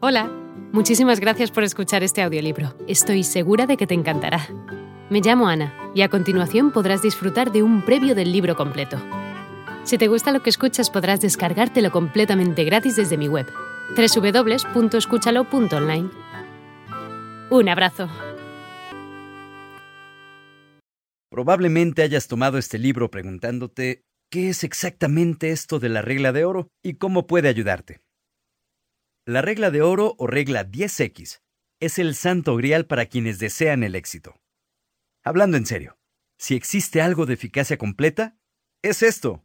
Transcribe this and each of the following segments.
Hola, muchísimas gracias por escuchar este audiolibro. Estoy segura de que te encantará. Me llamo Ana y a continuación podrás disfrutar de un previo del libro completo. Si te gusta lo que escuchas podrás descargártelo completamente gratis desde mi web, www.escúchalo.online. Un abrazo. Probablemente hayas tomado este libro preguntándote qué es exactamente esto de la regla de oro y cómo puede ayudarte. La regla de oro o regla 10X es el santo grial para quienes desean el éxito. Hablando en serio, si existe algo de eficacia completa, es esto.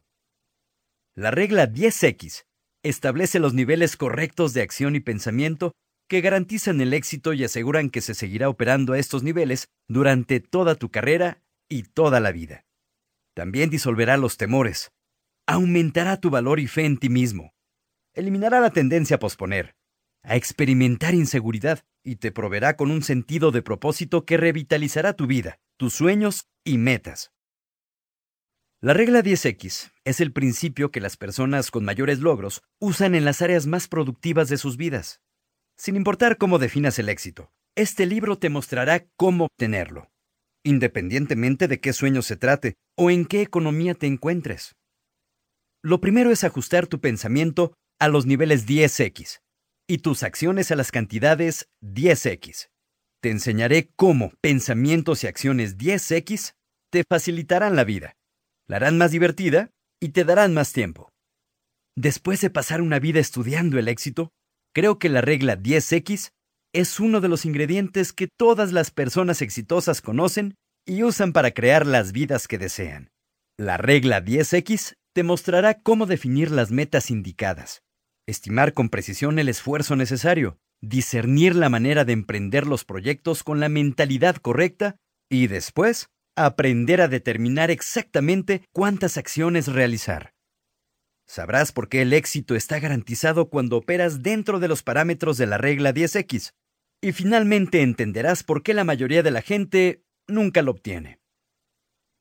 La regla 10X establece los niveles correctos de acción y pensamiento que garantizan el éxito y aseguran que se seguirá operando a estos niveles durante toda tu carrera y toda la vida. También disolverá los temores, aumentará tu valor y fe en ti mismo, eliminará la tendencia a posponer, a experimentar inseguridad y te proveerá con un sentido de propósito que revitalizará tu vida, tus sueños y metas. La regla 10X es el principio que las personas con mayores logros usan en las áreas más productivas de sus vidas. Sin importar cómo definas el éxito, este libro te mostrará cómo obtenerlo, independientemente de qué sueño se trate o en qué economía te encuentres. Lo primero es ajustar tu pensamiento a los niveles 10X y tus acciones a las cantidades 10X. Te enseñaré cómo pensamientos y acciones 10X te facilitarán la vida, la harán más divertida y te darán más tiempo. Después de pasar una vida estudiando el éxito, creo que la regla 10X es uno de los ingredientes que todas las personas exitosas conocen y usan para crear las vidas que desean. La regla 10X te mostrará cómo definir las metas indicadas, estimar con precisión el esfuerzo necesario, discernir la manera de emprender los proyectos con la mentalidad correcta y después aprender a determinar exactamente cuántas acciones realizar. Sabrás por qué el éxito está garantizado cuando operas dentro de los parámetros de la regla 10X. Y finalmente entenderás por qué la mayoría de la gente nunca lo obtiene.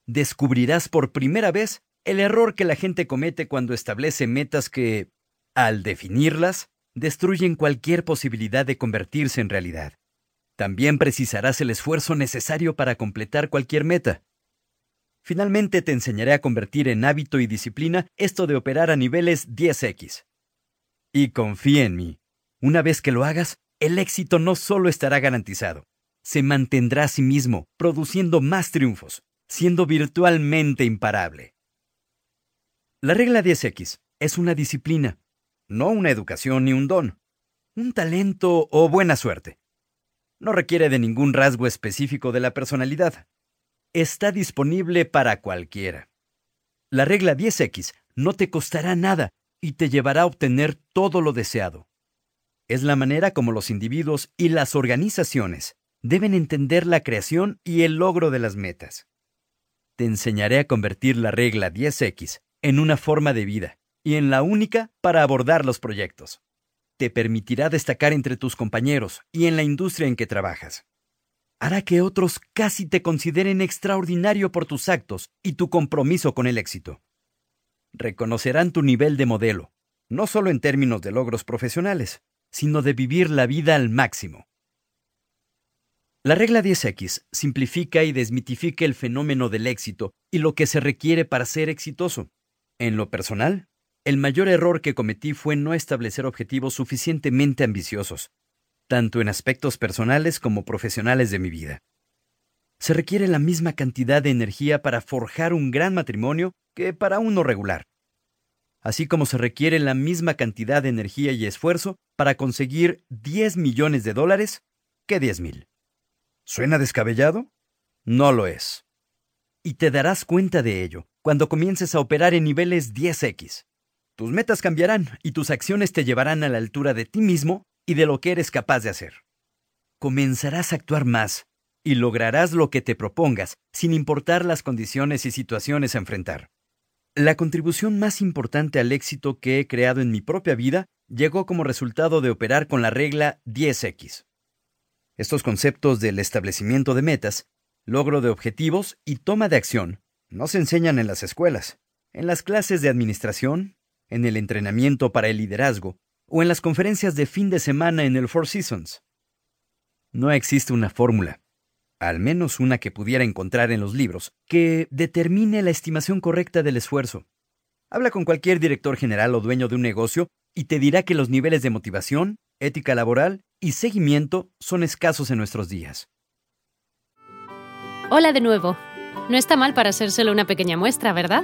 Descubrirás por primera vez el error que la gente comete cuando establece metas que, al definirlas, destruyen cualquier posibilidad de convertirse en realidad. También precisarás el esfuerzo necesario para completar cualquier meta. Finalmente te enseñaré a convertir en hábito y disciplina esto de operar a niveles 10x. Y confía en mí. Una vez que lo hagas, el éxito no solo estará garantizado, se mantendrá a sí mismo, produciendo más triunfos, siendo virtualmente imparable. La regla 10x es una disciplina, no una educación ni un don, un talento o buena suerte. No requiere de ningún rasgo específico de la personalidad. Está disponible para cualquiera. La regla 10X no te costará nada y te llevará a obtener todo lo deseado. Es la manera como los individuos y las organizaciones deben entender la creación y el logro de las metas. Te enseñaré a convertir la regla 10X en una forma de vida y en la única para abordar los proyectos. Te permitirá destacar entre tus compañeros y en la industria en que trabajas. Hará que otros casi te consideren extraordinario por tus actos y tu compromiso con el éxito. Reconocerán tu nivel de modelo, no solo en términos de logros profesionales, sino de vivir la vida al máximo. La regla 10X simplifica y desmitifica el fenómeno del éxito y lo que se requiere para ser exitoso. En lo personal, el mayor error que cometí fue no establecer objetivos suficientemente ambiciosos, tanto en aspectos personales como profesionales de mi vida. Se requiere la misma cantidad de energía para forjar un gran matrimonio que para uno regular, así como se requiere la misma cantidad de energía y esfuerzo para conseguir 10 millones de dólares que 10 mil. ¿Suena descabellado? No lo es. Y te darás cuenta de ello cuando comiences a operar en niveles 10X. Tus metas cambiarán y tus acciones te llevarán a la altura de ti mismo y de lo que eres capaz de hacer. Comenzarás a actuar más y lograrás lo que te propongas sin importar las condiciones y situaciones a enfrentar. La contribución más importante al éxito que he creado en mi propia vida llegó como resultado de operar con la regla 10X. Estos conceptos del establecimiento de metas, logro de objetivos y toma de acción no se enseñan en las escuelas, en las clases de administración, en el entrenamiento para el liderazgo o en las conferencias de fin de semana en el Four Seasons. No existe una fórmula, al menos una que pudiera encontrar en los libros, que determine la estimación correcta del esfuerzo. Habla con cualquier director general o dueño de un negocio y te dirá que los niveles de motivación, ética laboral y seguimiento son escasos en nuestros días. Hola de nuevo. No está mal para solo una pequeña muestra, ¿verdad?